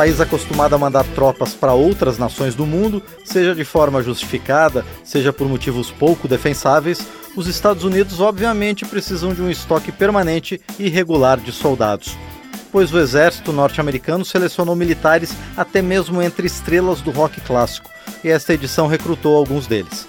país acostumado a mandar tropas para outras nações do mundo, seja de forma justificada, seja por motivos pouco defensáveis, os Estados Unidos obviamente precisam de um estoque permanente e regular de soldados. Pois o exército norte-americano selecionou militares até mesmo entre estrelas do rock clássico, e esta edição recrutou alguns deles.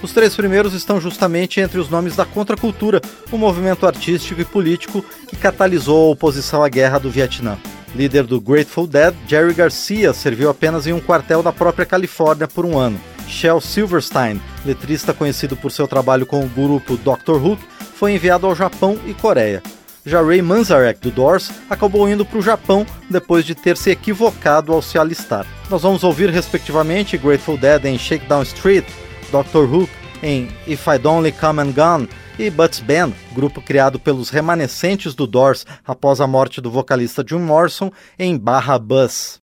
Os três primeiros estão justamente entre os nomes da contracultura, um movimento artístico e político que catalisou a oposição à guerra do Vietnã. Líder do Grateful Dead, Jerry Garcia serviu apenas em um quartel da própria Califórnia por um ano. Shel Silverstein, letrista conhecido por seu trabalho com o grupo Doctor Who, foi enviado ao Japão e Coreia. Já Ray Manzarek, do Doors, acabou indo para o Japão depois de ter se equivocado ao se alistar. Nós vamos ouvir, respectivamente, Grateful Dead em Shakedown Street, Doctor Who em If I'd Only Come and Gone, e Butts Band, grupo criado pelos remanescentes do Doors após a morte do vocalista Jim Morrison em Barra Bus.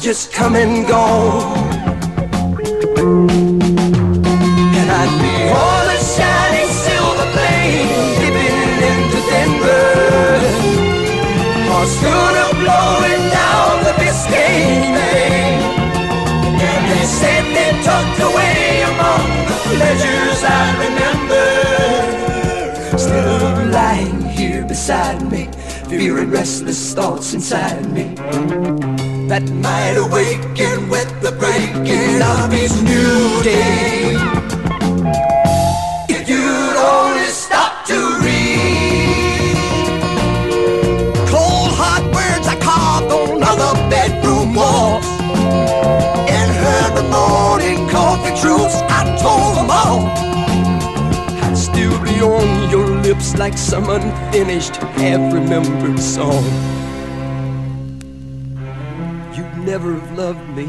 just come and go. And I'd be on a shiny silver plane, dipping into blowing down the And they said they tucked away the pleasures I remember. Still lying here beside me, fearing restless thoughts inside me that might awaken with the breaking of each new day. If you'd only stop to read cold, hot words I carved on other bedroom walls, and heard the morning coffee truths I told them all. I'd still be on your lips like some unfinished, half-remembered song never have loved me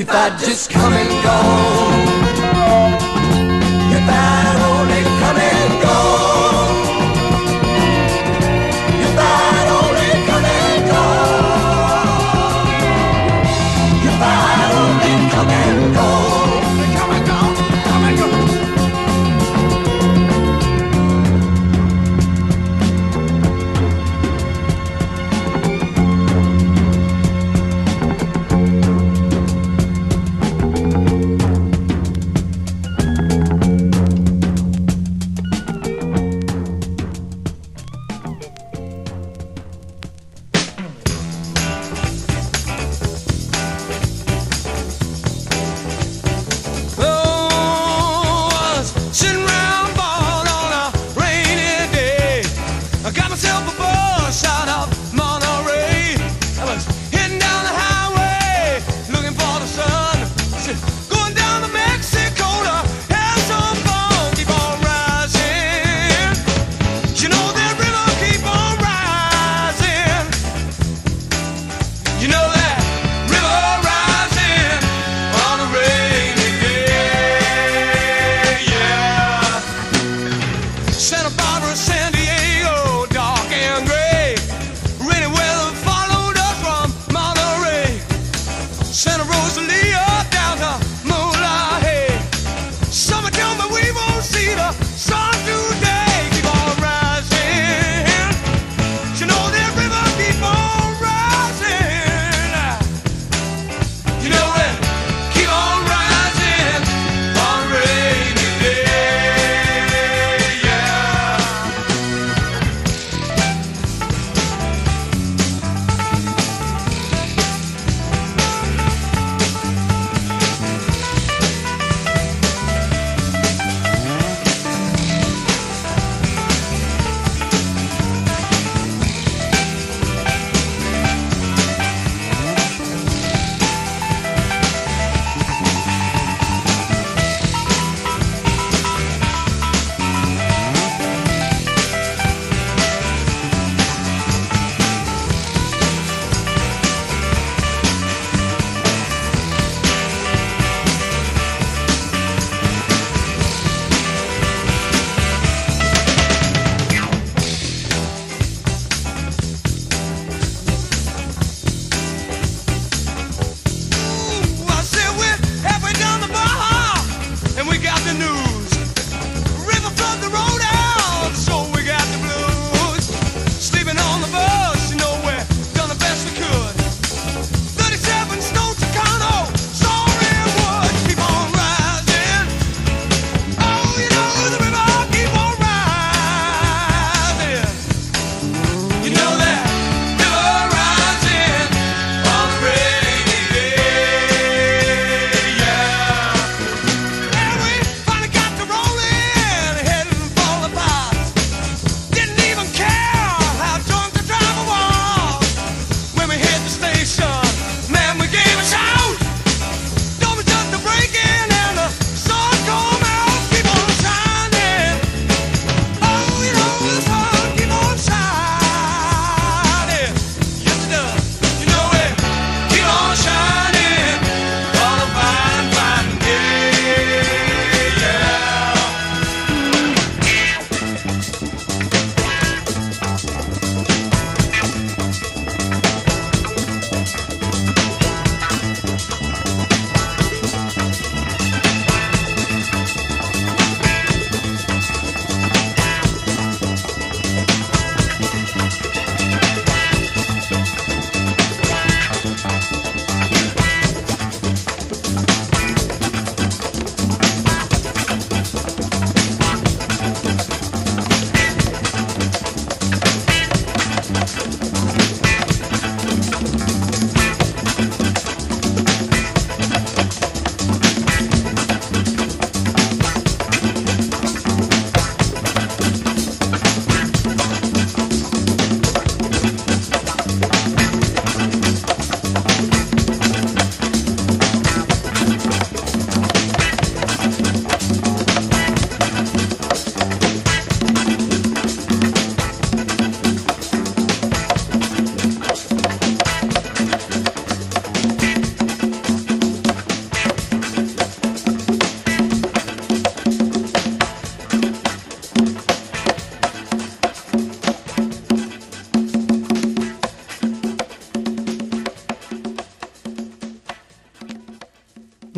if I'd just come and go. If I'd only come and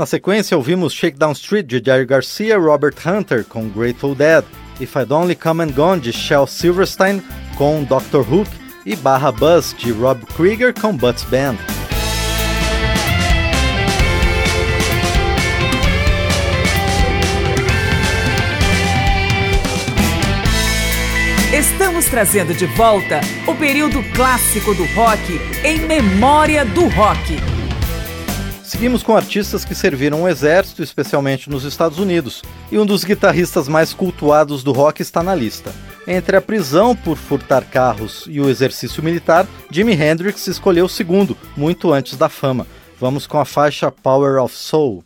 Na sequência, ouvimos Shakedown Street de Jerry Garcia, Robert Hunter com Grateful Dead, If I'd Only Come and Gone de Shel Silverstein com Dr. Hook e Barra Buzz de Rob Krieger com Butts Band. Estamos trazendo de volta o período clássico do rock em memória do rock. Seguimos com artistas que serviram o exército, especialmente nos Estados Unidos, e um dos guitarristas mais cultuados do rock está na lista. Entre a prisão por furtar carros e o exercício militar, Jimi Hendrix escolheu o segundo, muito antes da fama. Vamos com a faixa Power of Soul.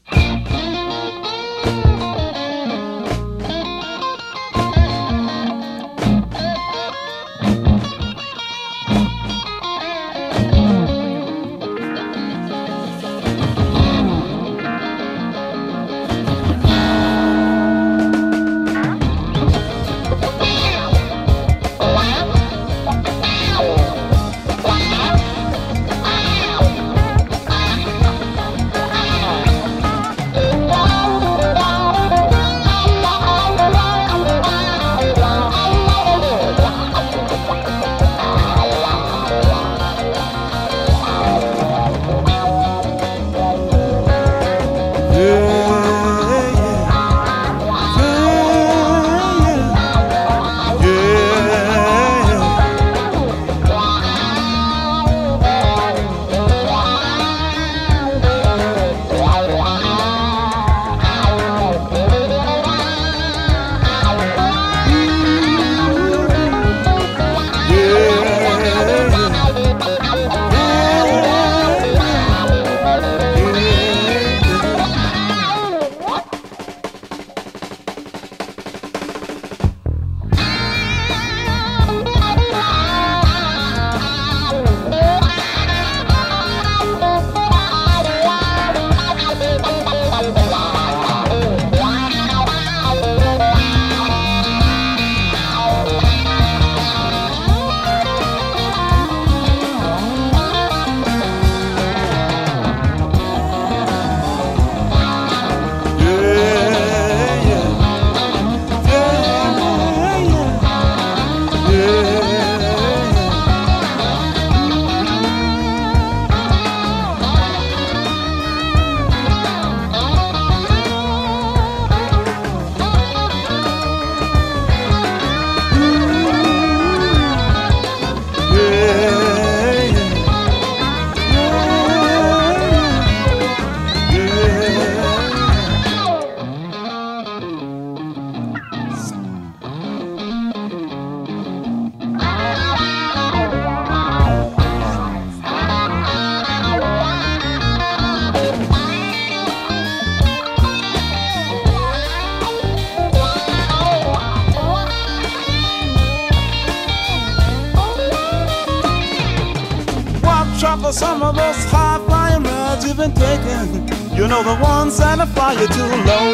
for some of those high flying rides you've been taking, you know the ones that fly you too low.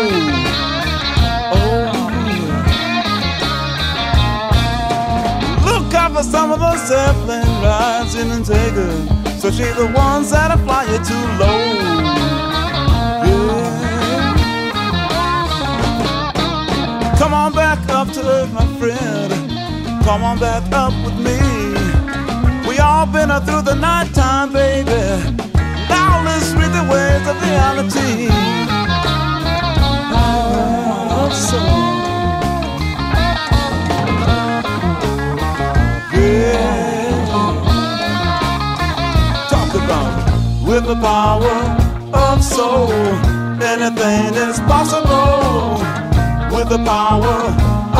Oh. Look out for some of those airplane rides you've been taking, so she's the ones that fly you too low. Yeah. Come on back up to earth, my friend. Come on back up with me all been through the night time, baby. All the sweet of reality. Oh, so. Yeah. Talk about with the power of soul. Anything is possible with the power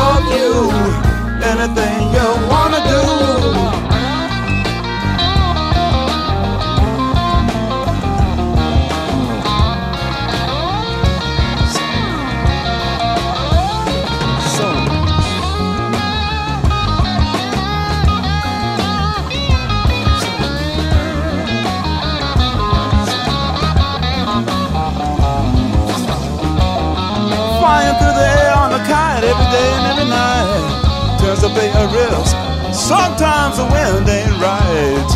of you. Anything you wanna do. day and every night turns to pay a risk. Sometimes the wind ain't right.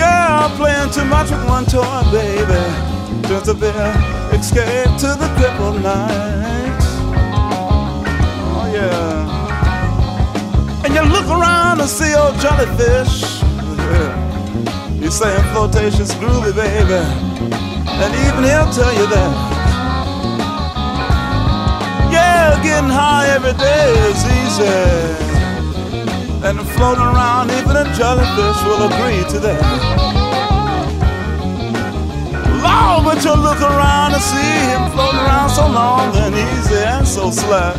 Yeah, I'm playing too much with one toy, baby. Turns to be escape to the crippled night. Oh yeah. And you look around and see old jellyfish. He's saying flotation's groovy, baby. And even he'll tell you that well, getting high every day is easy. And floating around, even a jellyfish will agree to that. Long, but you look around and see him floating around so long and easy and so slack.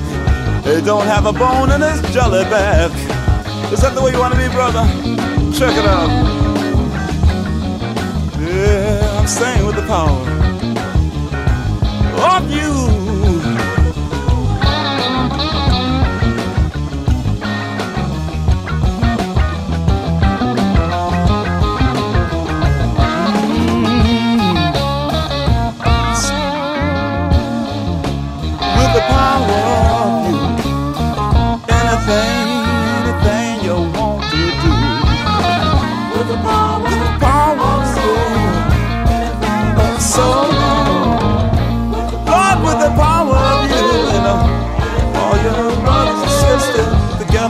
He don't have a bone in his jelly back. Is that the way you want to be, brother? Check it out. Yeah, I'm staying with the power. Up you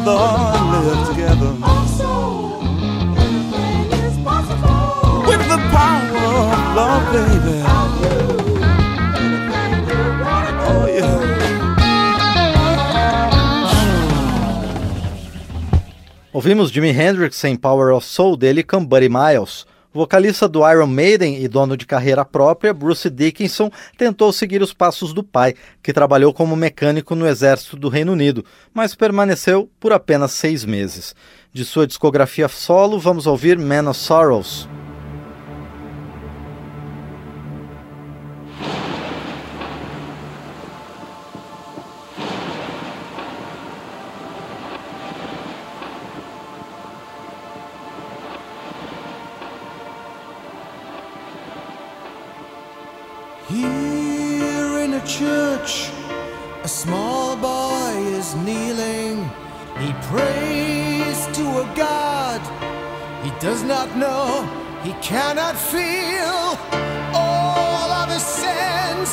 and live together. With the power of love, baby. do do. Oh, yeah. Ouvimos Jimi Hendrix em Power of Soul dele com Buddy Miles. Vocalista do Iron Maiden e dono de carreira própria, Bruce Dickinson tentou seguir os passos do pai, que trabalhou como mecânico no exército do Reino Unido, mas permaneceu por apenas seis meses. De sua discografia solo, vamos ouvir Man of Sorrows. Here in a church, a small boy is kneeling. He prays to a God he does not know, he cannot feel all of his sins.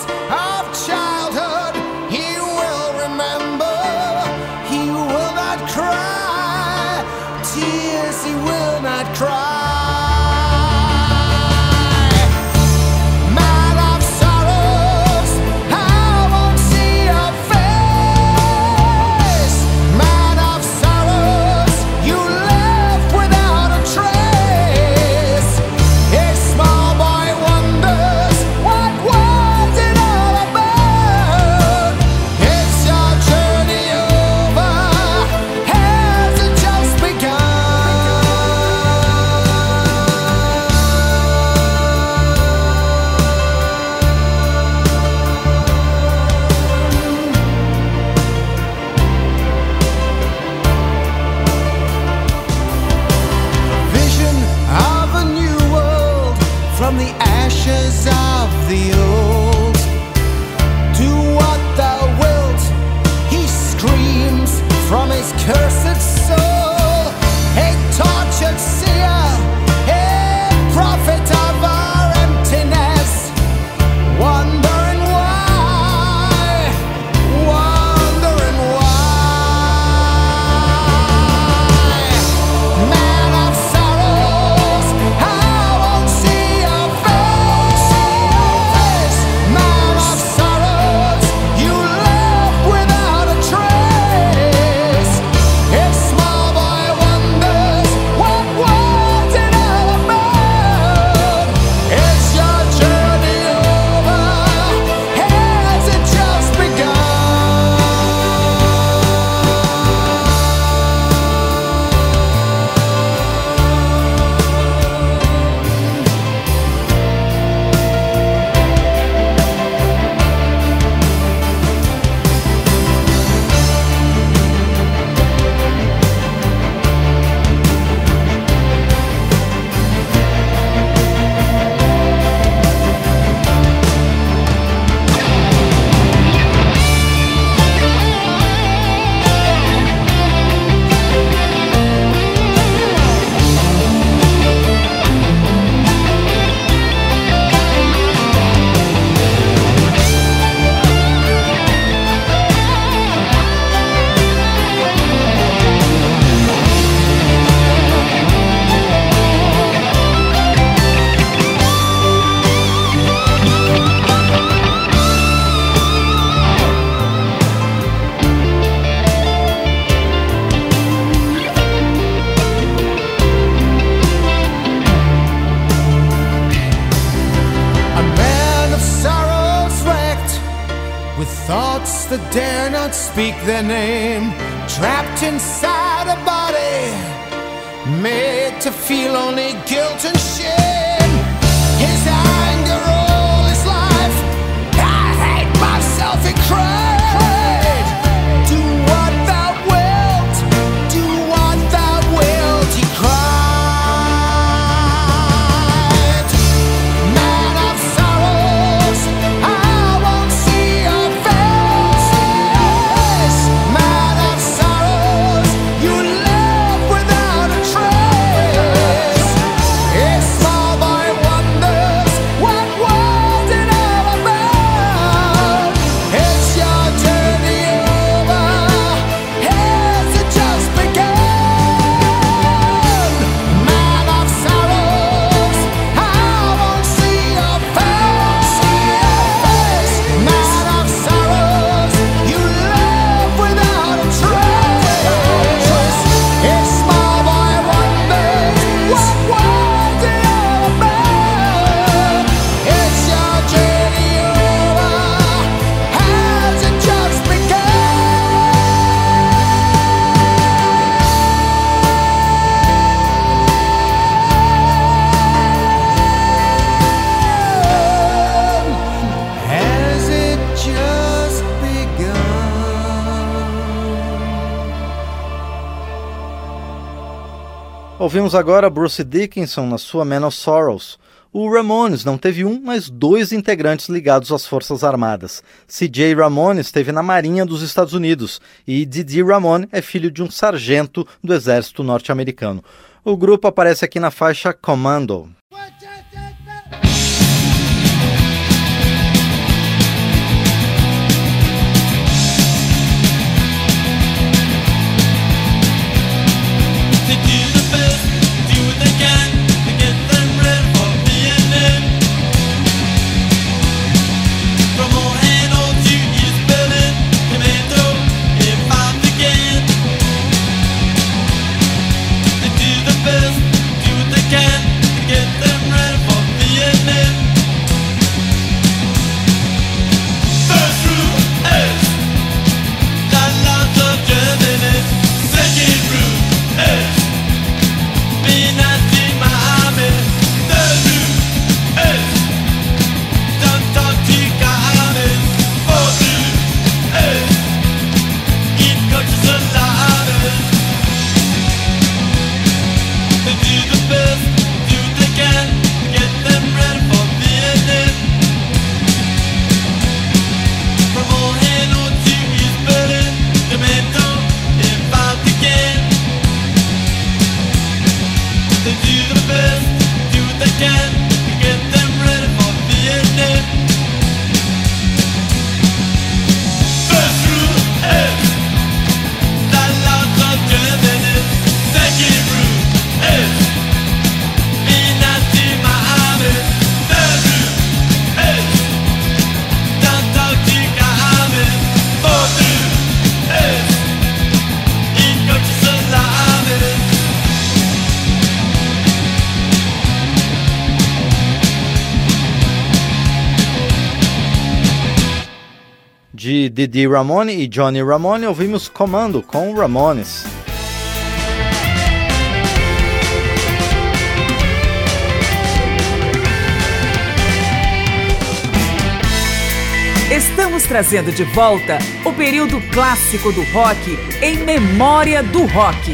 Ouvimos agora Bruce Dickinson na sua Man of Sorrows. O Ramones não teve um, mas dois integrantes ligados às Forças Armadas. CJ Ramones esteve na Marinha dos Estados Unidos e Didi Ramone é filho de um sargento do Exército Norte-Americano. O grupo aparece aqui na faixa Commando. Didi Ramone e Johnny Ramone, ouvimos Comando com Ramones. Estamos trazendo de volta o período clássico do rock em memória do rock.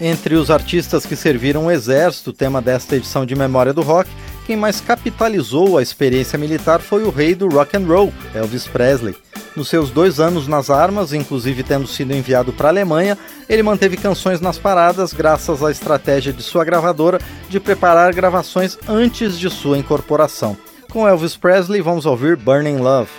Entre os artistas que serviram o exército, o tema desta edição de Memória do Rock quem mais capitalizou a experiência militar foi o rei do rock and roll, Elvis Presley. Nos seus dois anos nas armas, inclusive tendo sido enviado para a Alemanha, ele manteve canções nas paradas graças à estratégia de sua gravadora de preparar gravações antes de sua incorporação. Com Elvis Presley, vamos ouvir Burning Love.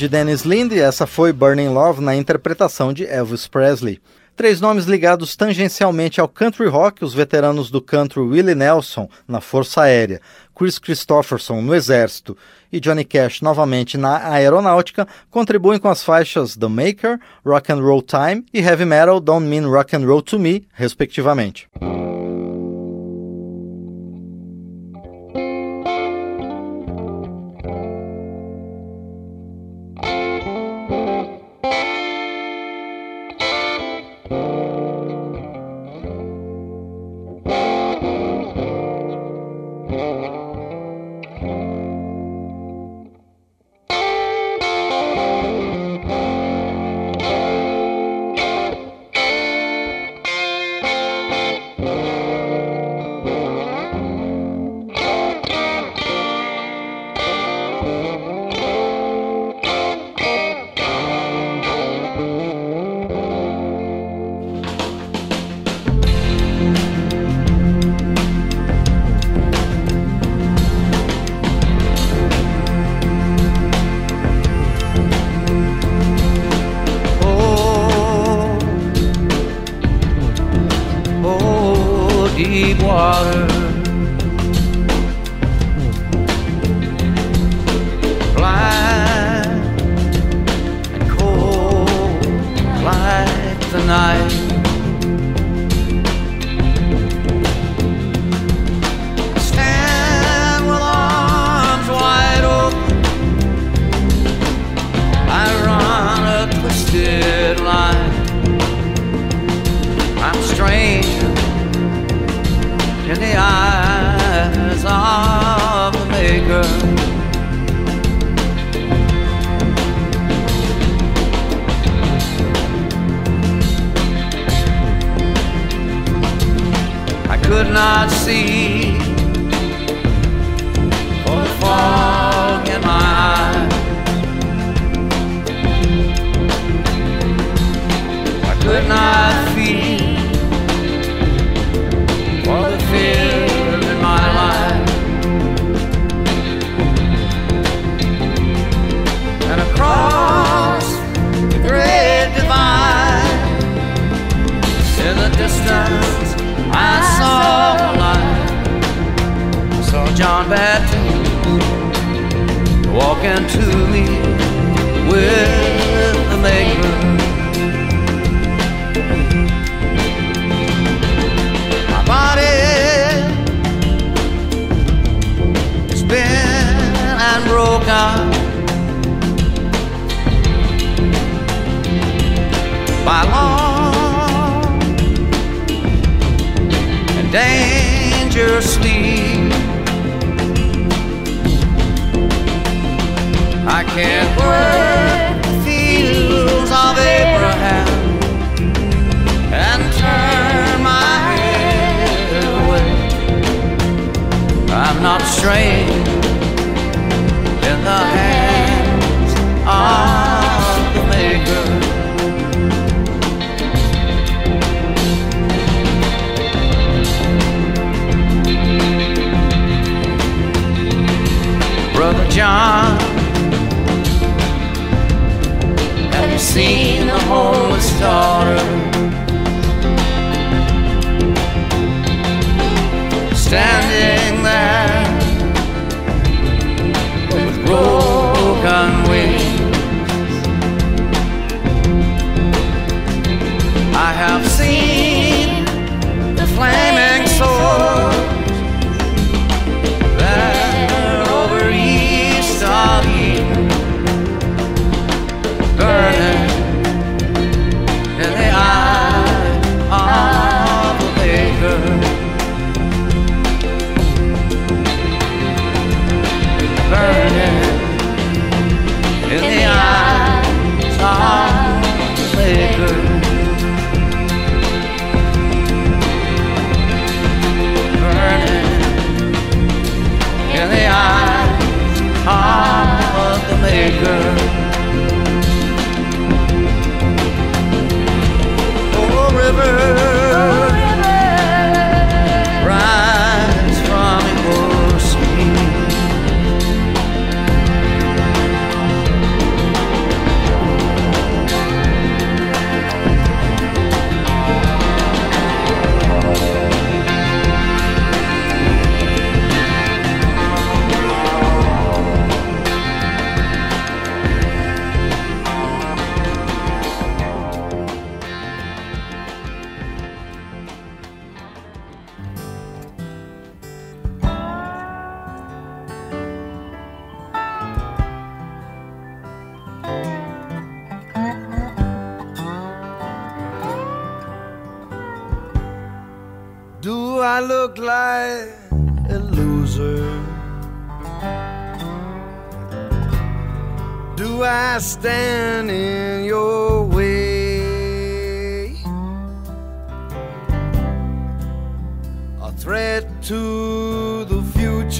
de Dennis Lind, essa foi Burning Love na interpretação de Elvis Presley. Três nomes ligados tangencialmente ao country rock, os veteranos do country Willie Nelson na Força Aérea, Chris Christopherson no Exército e Johnny Cash novamente na Aeronáutica, contribuem com as faixas The Maker, Rock and Roll Time e Heavy Metal Don't Mean Rock and Roll to Me, respectivamente.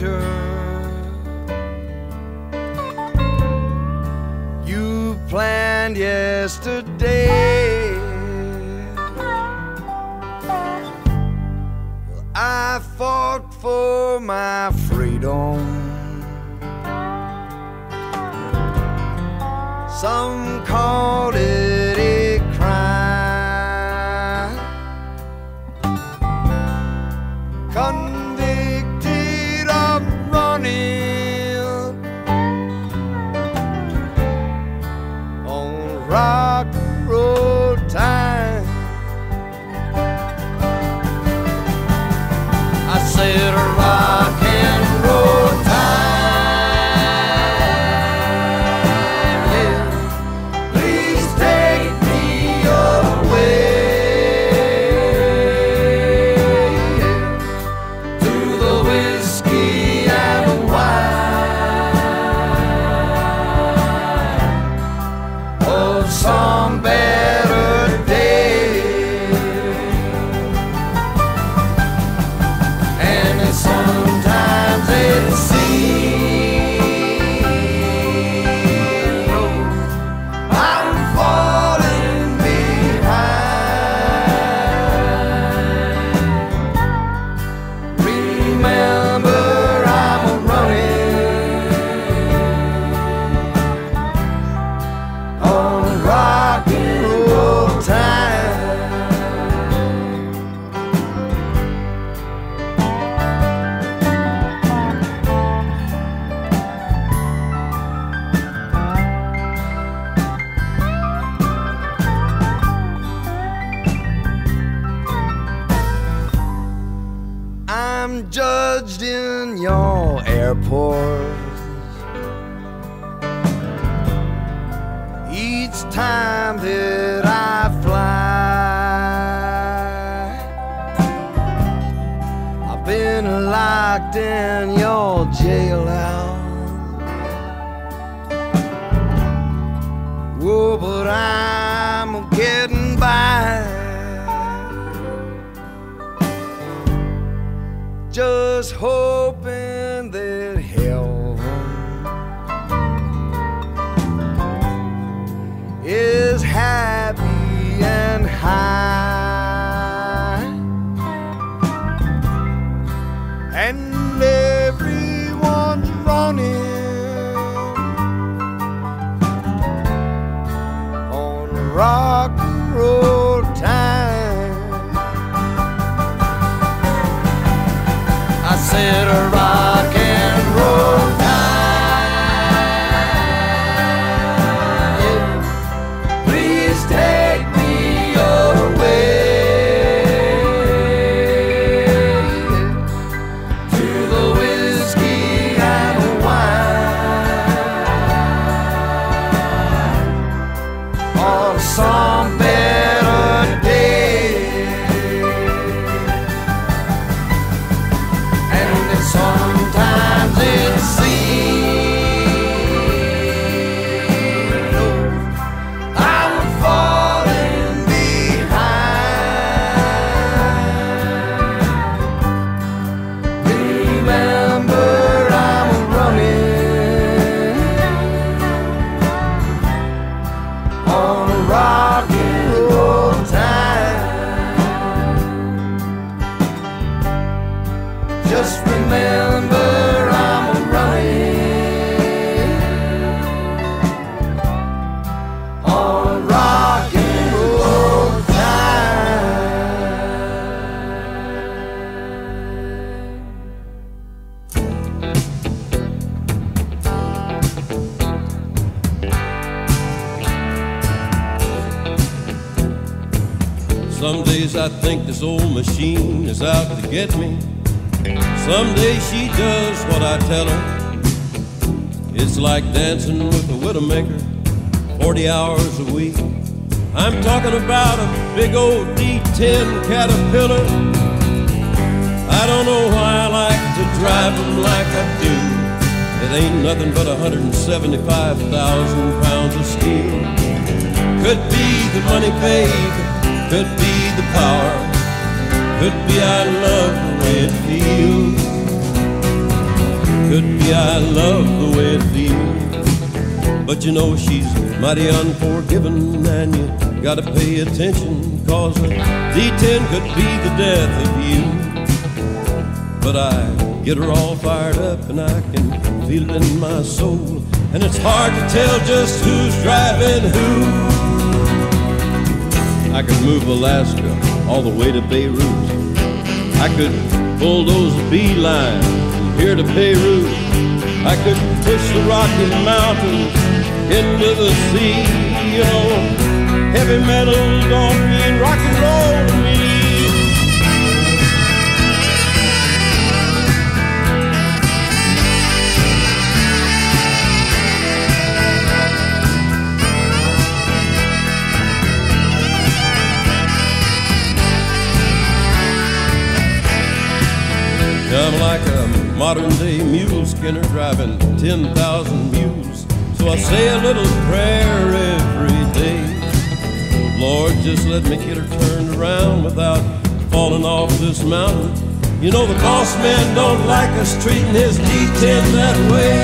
future. You planned yesterday. I fought for my freedom. Some called it. Each time that I fly, I've been locked in. It's like dancing with a widowmaker 40 hours a week. I'm talking about a big old D10 Caterpillar. I don't know why I like to drive them like I do. It ain't nothing but 175,000 pounds of steel. Could be the money paid, could be the power, could be I love the way it feels. I love the way it feels. But you know she's mighty unforgiving, and you gotta pay attention, cause D10 could be the death of you. But I get her all fired up, and I can feel it in my soul. And it's hard to tell just who's driving who. I could move Alaska all the way to Beirut. I could bulldoze a beeline from here to Beirut. I could push the Rocky Mountains into the sea. Oh, heavy metal don't mean rock and roll to me. Come like Modern day mule skinner driving 10,000 mules. So I say a little prayer every day. Lord, just let me get her turned around without falling off this mountain. You know, the boss man don't like us treating his D10 that way.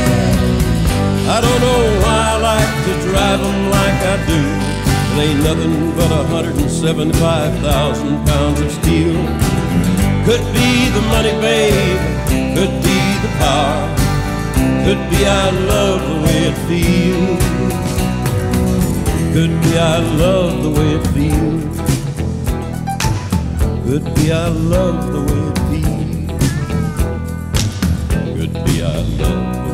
I don't know why I like to drive them like I do. It ain't nothing but 175,000 pounds of steel. Could be the money, babe could be the power, could be I love the way it feels. Could be I love the way it feels. Could be I love the way it feels. Could be I love.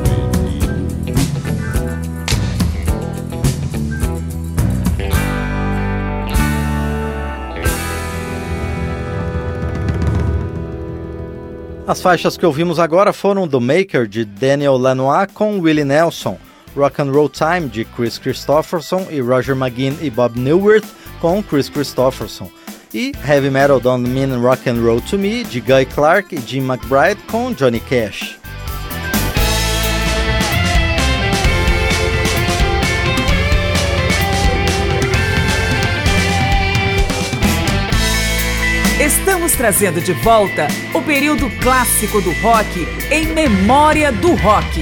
As faixas que ouvimos agora foram do Maker de Daniel Lanois com Willie Nelson, Rock and Roll Time de Chris Christopherson e Roger McGinn e Bob Newirth com Chris Christopherson e Heavy Metal Don't Mean Rock and Roll to Me de Guy Clark e Jim McBride com Johnny Cash. Estamos trazendo de volta o período clássico do rock em memória do rock.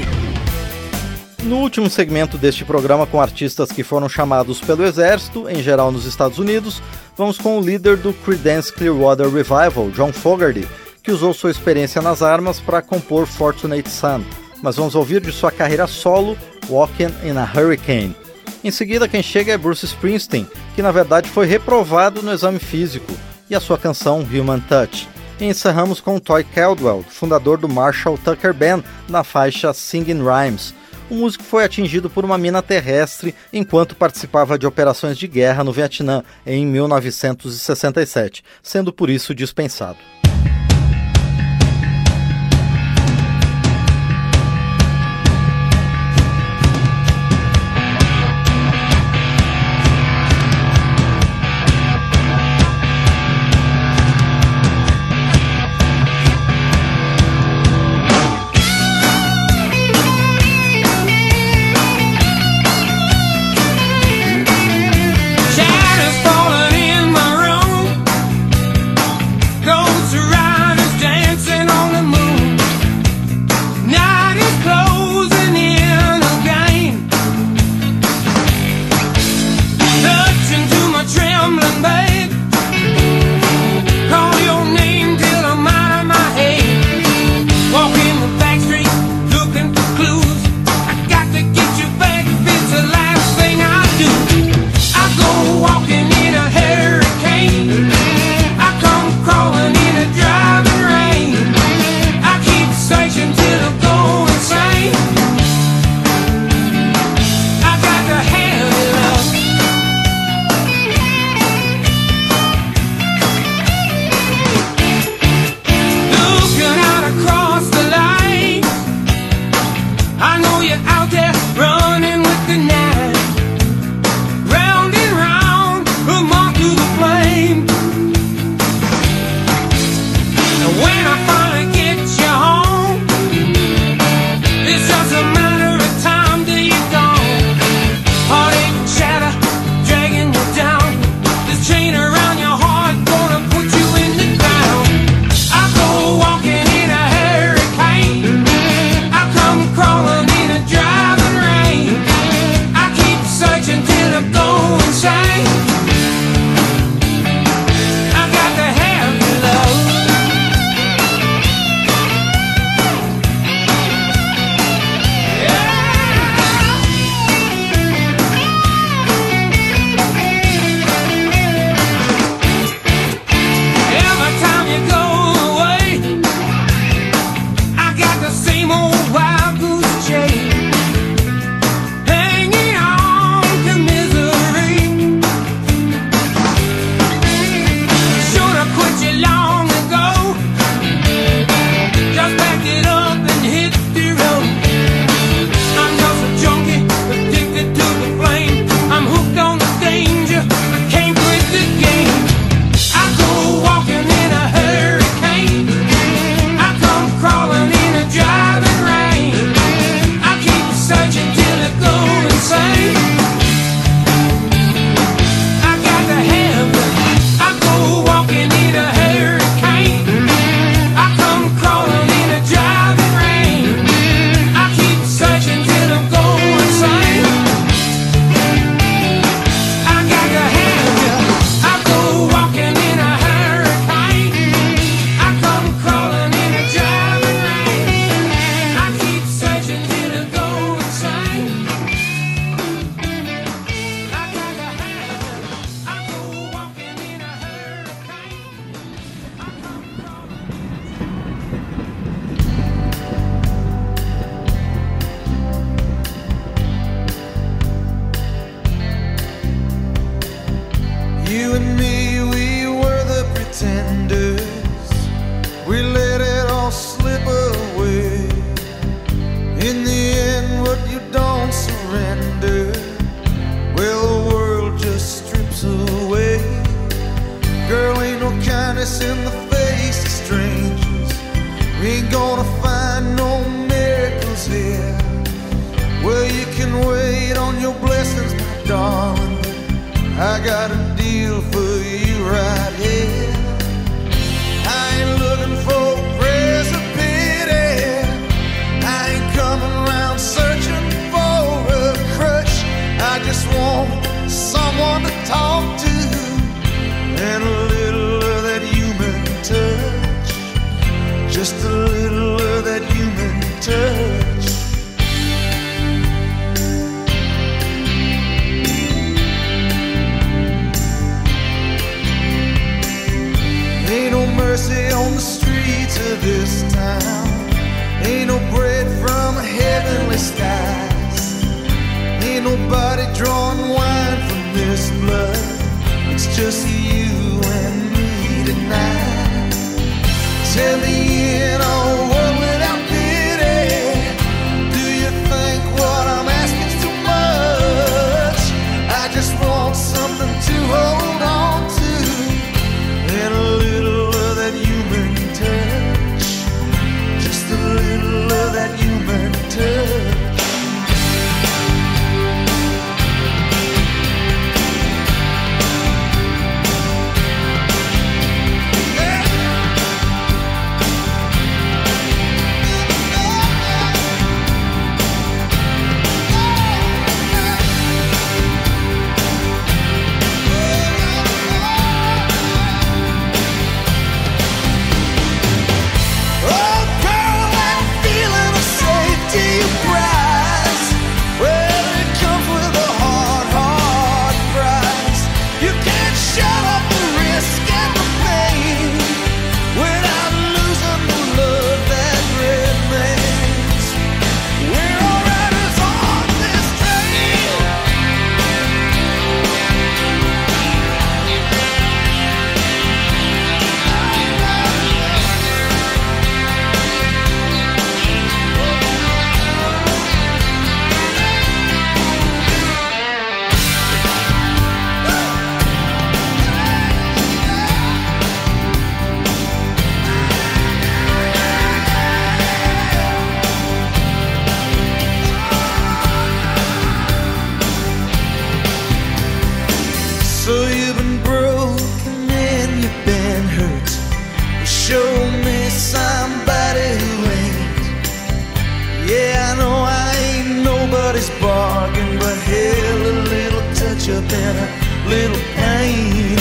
No último segmento deste programa, com artistas que foram chamados pelo Exército, em geral nos Estados Unidos, vamos com o líder do Creedence Clearwater Revival, John Fogerty, que usou sua experiência nas armas para compor Fortunate Son. Mas vamos ouvir de sua carreira solo, Walking in a Hurricane. Em seguida, quem chega é Bruce Springsteen, que na verdade foi reprovado no exame físico e a sua canção Human Touch. E encerramos com Toy Caldwell, fundador do Marshall Tucker Band, na faixa Singing Rhymes. O músico foi atingido por uma mina terrestre enquanto participava de operações de guerra no Vietnã em 1967, sendo por isso dispensado. just you and me tonight. Tell me than a little pain.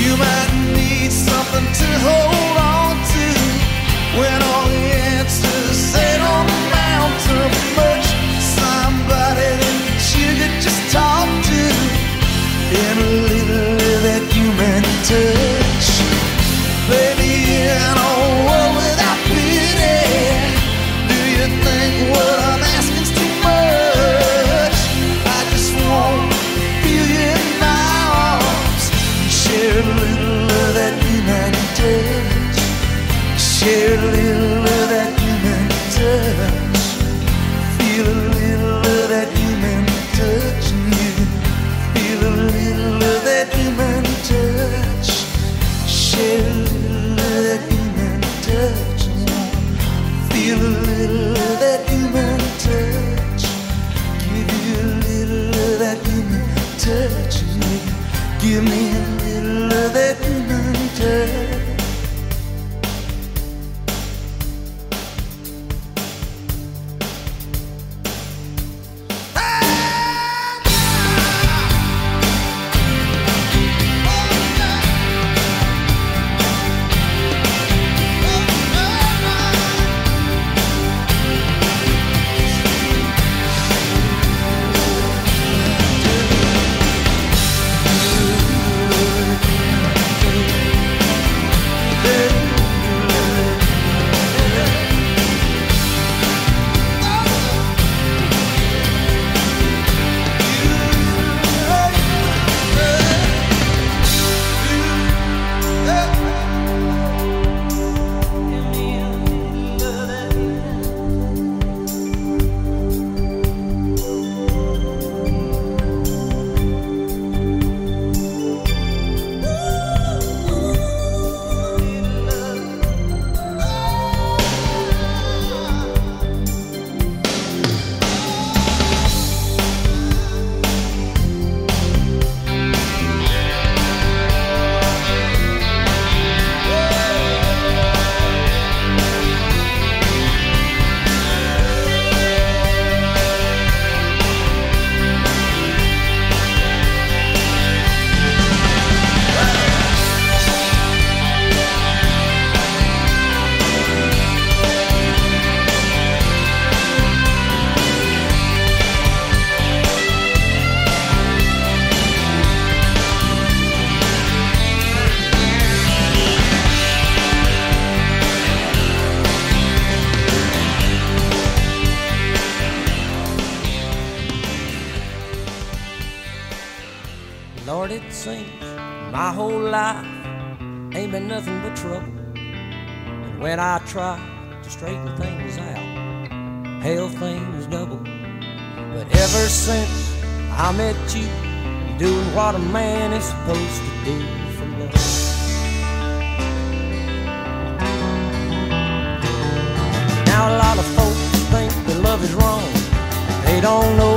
You might need something to hold. something don't know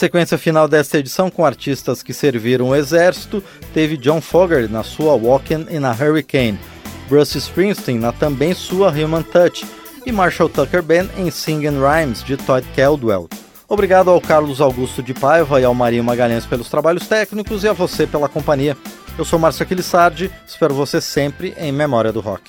sequência final desta edição, com artistas que serviram o exército, teve John Fogerty na sua Walkin' e na Hurricane, Bruce Springsteen na também sua Human Touch e Marshall Tucker Band em Singin' Rhymes, de Todd Caldwell. Obrigado ao Carlos Augusto de Paiva e ao Marinho Magalhães pelos trabalhos técnicos e a você pela companhia. Eu sou Márcio Aquilissardi, espero você sempre em Memória do Rock.